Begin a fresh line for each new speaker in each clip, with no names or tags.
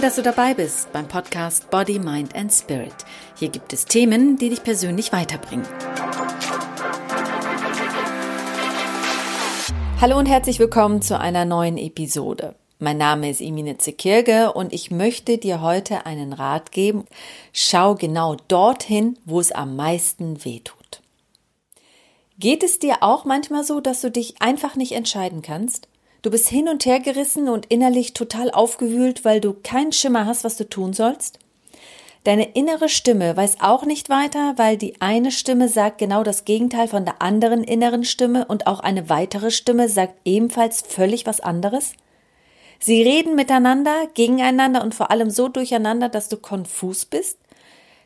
Toll, dass du dabei bist beim Podcast Body, Mind and Spirit. Hier gibt es Themen, die dich persönlich weiterbringen. Hallo und herzlich willkommen zu einer neuen Episode. Mein Name ist Emine Zekirge und ich möchte dir heute einen Rat geben. Schau genau dorthin, wo es am meisten wehtut. Geht es dir auch manchmal so, dass du dich einfach nicht entscheiden kannst? Du bist hin und her gerissen und innerlich total aufgewühlt, weil du keinen Schimmer hast, was du tun sollst? Deine innere Stimme weiß auch nicht weiter, weil die eine Stimme sagt genau das Gegenteil von der anderen inneren Stimme und auch eine weitere Stimme sagt ebenfalls völlig was anderes? Sie reden miteinander, gegeneinander und vor allem so durcheinander, dass du konfus bist?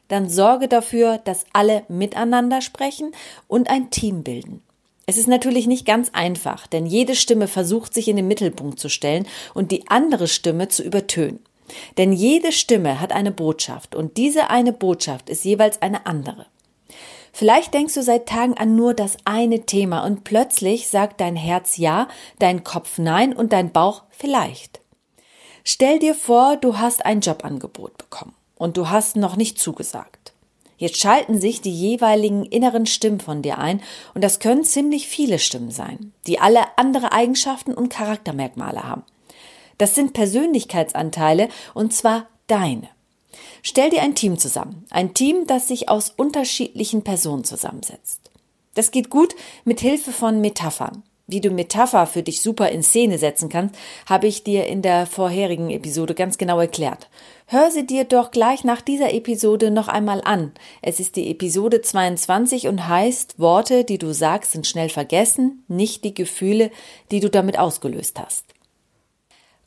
Dann sorge dafür, dass alle miteinander sprechen und ein Team bilden. Es ist natürlich nicht ganz einfach, denn jede Stimme versucht sich in den Mittelpunkt zu stellen und die andere Stimme zu übertönen. Denn jede Stimme hat eine Botschaft und diese eine Botschaft ist jeweils eine andere. Vielleicht denkst du seit Tagen an nur das eine Thema und plötzlich sagt dein Herz ja, dein Kopf nein und dein Bauch vielleicht. Stell dir vor, du hast ein Jobangebot bekommen und du hast noch nicht zugesagt. Jetzt schalten sich die jeweiligen inneren Stimmen von dir ein und das können ziemlich viele Stimmen sein, die alle andere Eigenschaften und Charaktermerkmale haben. Das sind Persönlichkeitsanteile und zwar deine. Stell dir ein Team zusammen, ein Team, das sich aus unterschiedlichen Personen zusammensetzt. Das geht gut mit Hilfe von Metaphern. Wie du Metapher für dich super in Szene setzen kannst, habe ich dir in der vorherigen Episode ganz genau erklärt. Hör sie dir doch gleich nach dieser Episode noch einmal an. Es ist die Episode 22 und heißt Worte, die du sagst, sind schnell vergessen, nicht die Gefühle, die du damit ausgelöst hast.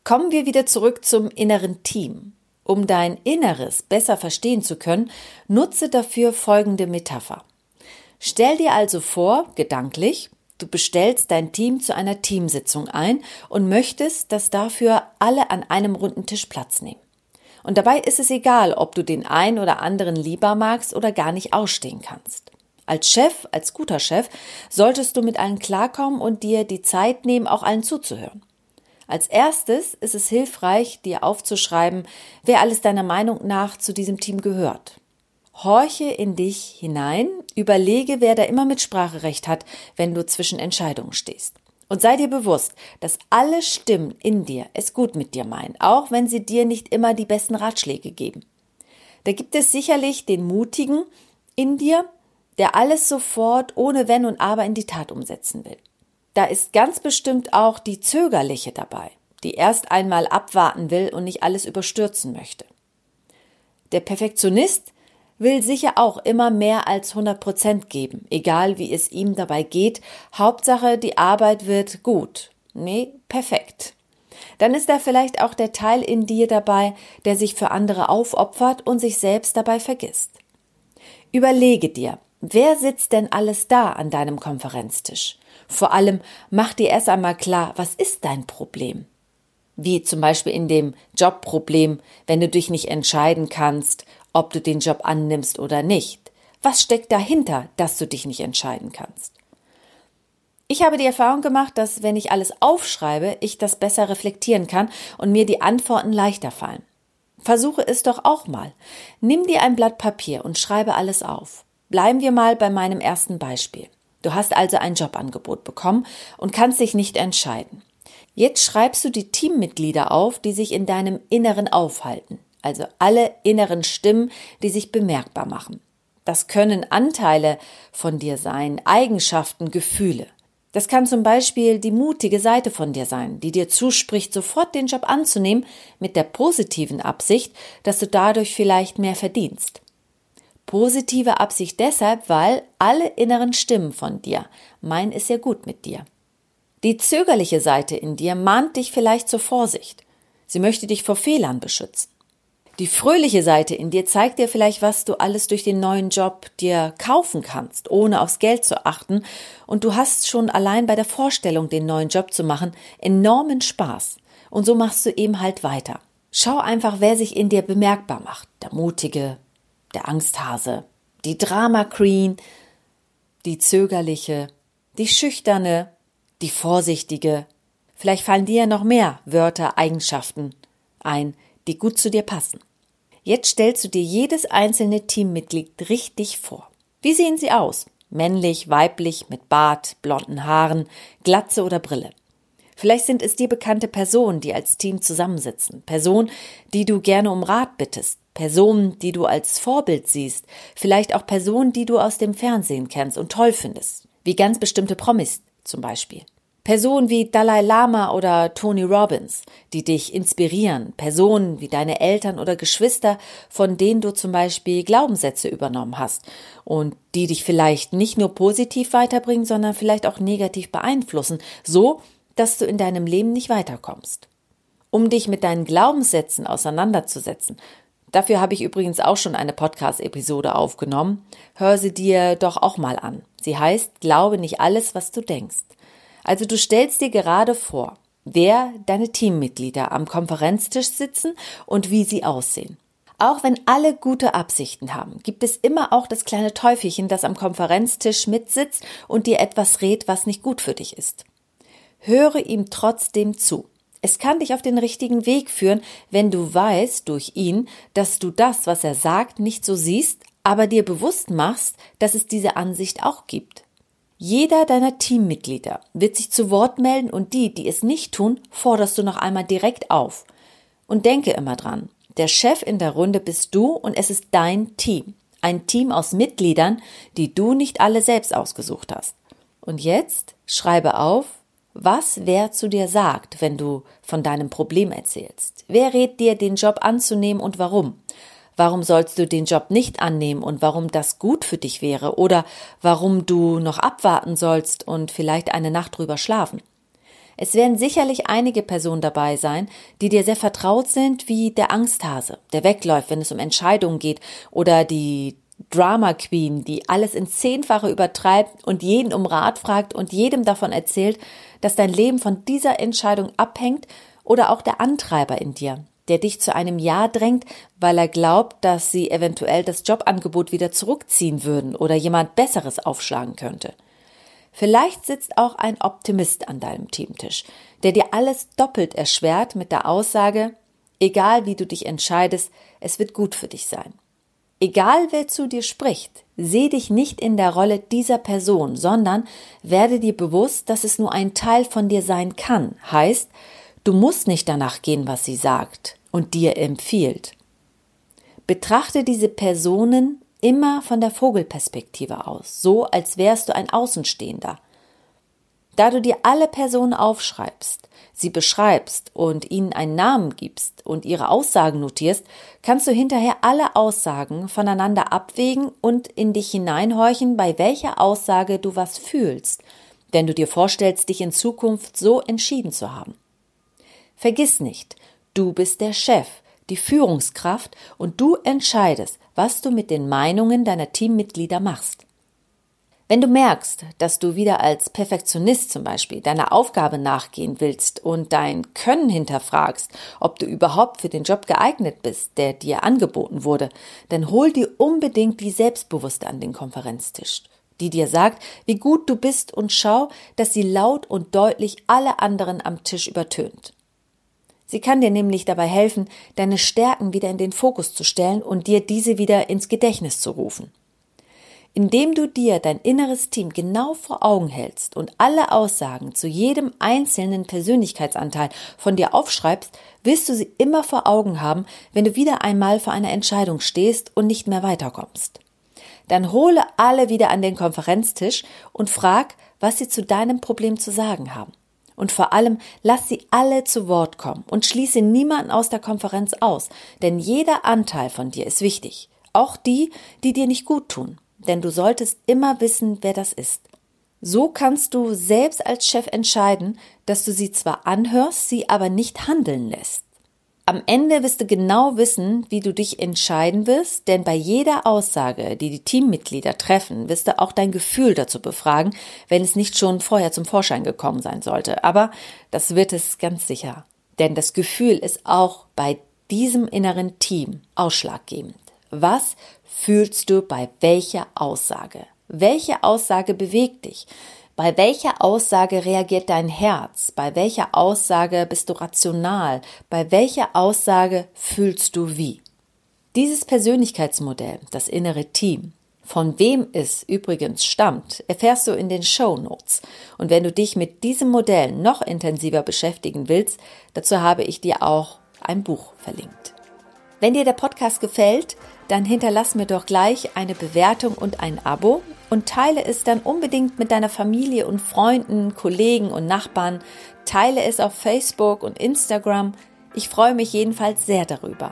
Kommen wir wieder zurück zum inneren Team. Um dein Inneres besser verstehen zu können, nutze dafür folgende Metapher. Stell dir also vor, gedanklich, Du bestellst dein Team zu einer Teamsitzung ein und möchtest, dass dafür alle an einem runden Tisch Platz nehmen. Und dabei ist es egal, ob du den einen oder anderen lieber magst oder gar nicht ausstehen kannst. Als Chef, als guter Chef, solltest du mit allen klarkommen und dir die Zeit nehmen, auch allen zuzuhören. Als erstes ist es hilfreich, dir aufzuschreiben, wer alles deiner Meinung nach zu diesem Team gehört. Horche in dich hinein, überlege, wer da immer Mitspracherecht hat, wenn du zwischen Entscheidungen stehst. Und sei dir bewusst, dass alle Stimmen in dir es gut mit dir meinen, auch wenn sie dir nicht immer die besten Ratschläge geben. Da gibt es sicherlich den Mutigen in dir, der alles sofort ohne Wenn und Aber in die Tat umsetzen will. Da ist ganz bestimmt auch die Zögerliche dabei, die erst einmal abwarten will und nicht alles überstürzen möchte. Der Perfektionist will sicher auch immer mehr als 100 Prozent geben, egal wie es ihm dabei geht. Hauptsache, die Arbeit wird gut. Nee, perfekt. Dann ist da vielleicht auch der Teil in dir dabei, der sich für andere aufopfert und sich selbst dabei vergisst. Überlege dir, wer sitzt denn alles da an deinem Konferenztisch? Vor allem mach dir erst einmal klar, was ist dein Problem? Wie zum Beispiel in dem Jobproblem, wenn du dich nicht entscheiden kannst, ob du den Job annimmst oder nicht. Was steckt dahinter, dass du dich nicht entscheiden kannst? Ich habe die Erfahrung gemacht, dass wenn ich alles aufschreibe, ich das besser reflektieren kann und mir die Antworten leichter fallen. Versuche es doch auch mal. Nimm dir ein Blatt Papier und schreibe alles auf. Bleiben wir mal bei meinem ersten Beispiel. Du hast also ein Jobangebot bekommen und kannst dich nicht entscheiden. Jetzt schreibst du die Teammitglieder auf, die sich in deinem Inneren aufhalten also alle inneren Stimmen, die sich bemerkbar machen. Das können Anteile von dir sein, Eigenschaften, Gefühle. Das kann zum Beispiel die mutige Seite von dir sein, die dir zuspricht, sofort den Job anzunehmen, mit der positiven Absicht, dass du dadurch vielleicht mehr verdienst. Positive Absicht deshalb, weil alle inneren Stimmen von dir meinen es ja gut mit dir. Die zögerliche Seite in dir mahnt dich vielleicht zur Vorsicht. Sie möchte dich vor Fehlern beschützen. Die fröhliche Seite in dir zeigt dir vielleicht, was du alles durch den neuen Job dir kaufen kannst, ohne aufs Geld zu achten. Und du hast schon allein bei der Vorstellung, den neuen Job zu machen, enormen Spaß. Und so machst du eben halt weiter. Schau einfach, wer sich in dir bemerkbar macht. Der Mutige, der Angsthase, die Drama Queen, die Zögerliche, die Schüchterne, die Vorsichtige. Vielleicht fallen dir noch mehr Wörter, Eigenschaften ein, die gut zu dir passen. Jetzt stellst du dir jedes einzelne Teammitglied richtig vor. Wie sehen sie aus? Männlich, weiblich, mit Bart, blonden Haaren, Glatze oder Brille. Vielleicht sind es dir bekannte Personen, die als Team zusammensitzen, Personen, die du gerne um Rat bittest, Personen, die du als Vorbild siehst, vielleicht auch Personen, die du aus dem Fernsehen kennst und toll findest, wie ganz bestimmte Promis zum Beispiel. Personen wie Dalai Lama oder Tony Robbins, die dich inspirieren, Personen wie deine Eltern oder Geschwister, von denen du zum Beispiel Glaubenssätze übernommen hast und die dich vielleicht nicht nur positiv weiterbringen, sondern vielleicht auch negativ beeinflussen, so dass du in deinem Leben nicht weiterkommst. Um dich mit deinen Glaubenssätzen auseinanderzusetzen, dafür habe ich übrigens auch schon eine Podcast-Episode aufgenommen, hör sie dir doch auch mal an. Sie heißt Glaube nicht alles, was du denkst. Also du stellst dir gerade vor, wer deine Teammitglieder am Konferenztisch sitzen und wie sie aussehen. Auch wenn alle gute Absichten haben, gibt es immer auch das kleine Teufelchen, das am Konferenztisch mitsitzt und dir etwas rät, was nicht gut für dich ist. Höre ihm trotzdem zu. Es kann dich auf den richtigen Weg führen, wenn du weißt durch ihn, dass du das, was er sagt, nicht so siehst, aber dir bewusst machst, dass es diese Ansicht auch gibt. Jeder deiner Teammitglieder wird sich zu Wort melden und die, die es nicht tun, forderst du noch einmal direkt auf. Und denke immer dran, der Chef in der Runde bist du und es ist dein Team. Ein Team aus Mitgliedern, die du nicht alle selbst ausgesucht hast. Und jetzt schreibe auf, was wer zu dir sagt, wenn du von deinem Problem erzählst. Wer rät dir, den Job anzunehmen und warum? Warum sollst du den Job nicht annehmen und warum das gut für dich wäre oder warum du noch abwarten sollst und vielleicht eine Nacht drüber schlafen? Es werden sicherlich einige Personen dabei sein, die dir sehr vertraut sind, wie der Angsthase, der wegläuft, wenn es um Entscheidungen geht, oder die Drama Queen, die alles in Zehnfache übertreibt und jeden um Rat fragt und jedem davon erzählt, dass dein Leben von dieser Entscheidung abhängt, oder auch der Antreiber in dir, der dich zu einem Ja drängt, weil er glaubt, dass sie eventuell das Jobangebot wieder zurückziehen würden oder jemand Besseres aufschlagen könnte. Vielleicht sitzt auch ein Optimist an deinem Teamtisch, der dir alles doppelt erschwert mit der Aussage, egal wie du dich entscheidest, es wird gut für dich sein. Egal wer zu dir spricht, seh dich nicht in der Rolle dieser Person, sondern werde dir bewusst, dass es nur ein Teil von dir sein kann. Heißt, du musst nicht danach gehen, was sie sagt und dir empfiehlt. Betrachte diese Personen immer von der Vogelperspektive aus, so als wärst du ein Außenstehender. Da du dir alle Personen aufschreibst, sie beschreibst und ihnen einen Namen gibst und ihre Aussagen notierst, kannst du hinterher alle Aussagen voneinander abwägen und in dich hineinhorchen, bei welcher Aussage du was fühlst, wenn du dir vorstellst, dich in Zukunft so entschieden zu haben. Vergiss nicht, Du bist der Chef, die Führungskraft und du entscheidest, was du mit den Meinungen deiner Teammitglieder machst. Wenn du merkst, dass du wieder als Perfektionist zum Beispiel deiner Aufgabe nachgehen willst und dein Können hinterfragst, ob du überhaupt für den Job geeignet bist, der dir angeboten wurde, dann hol dir unbedingt die Selbstbewusste an den Konferenztisch, die dir sagt, wie gut du bist und schau, dass sie laut und deutlich alle anderen am Tisch übertönt. Sie kann dir nämlich dabei helfen, deine Stärken wieder in den Fokus zu stellen und dir diese wieder ins Gedächtnis zu rufen. Indem du dir dein inneres Team genau vor Augen hältst und alle Aussagen zu jedem einzelnen Persönlichkeitsanteil von dir aufschreibst, wirst du sie immer vor Augen haben, wenn du wieder einmal vor einer Entscheidung stehst und nicht mehr weiterkommst. Dann hole alle wieder an den Konferenztisch und frag, was sie zu deinem Problem zu sagen haben. Und vor allem lass sie alle zu Wort kommen und schließe niemanden aus der Konferenz aus, denn jeder Anteil von dir ist wichtig, auch die, die dir nicht gut tun, denn du solltest immer wissen, wer das ist. So kannst du selbst als Chef entscheiden, dass du sie zwar anhörst, sie aber nicht handeln lässt. Am Ende wirst du genau wissen, wie du dich entscheiden wirst, denn bei jeder Aussage, die die Teammitglieder treffen, wirst du auch dein Gefühl dazu befragen, wenn es nicht schon vorher zum Vorschein gekommen sein sollte. Aber das wird es ganz sicher. Denn das Gefühl ist auch bei diesem inneren Team ausschlaggebend. Was fühlst du bei welcher Aussage? Welche Aussage bewegt dich? Bei welcher Aussage reagiert dein Herz? Bei welcher Aussage bist du rational? Bei welcher Aussage fühlst du wie? Dieses Persönlichkeitsmodell, das innere Team, von wem es übrigens stammt, erfährst du in den Show Notes. Und wenn du dich mit diesem Modell noch intensiver beschäftigen willst, dazu habe ich dir auch ein Buch verlinkt. Wenn dir der Podcast gefällt, dann hinterlass mir doch gleich eine Bewertung und ein Abo und teile es dann unbedingt mit deiner Familie und Freunden, Kollegen und Nachbarn. Teile es auf Facebook und Instagram. Ich freue mich jedenfalls sehr darüber.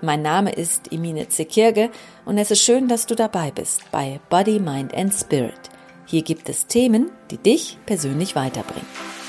Mein Name ist Emine Zekirge und es ist schön, dass du dabei bist bei Body, Mind and Spirit. Hier gibt es Themen, die dich persönlich weiterbringen.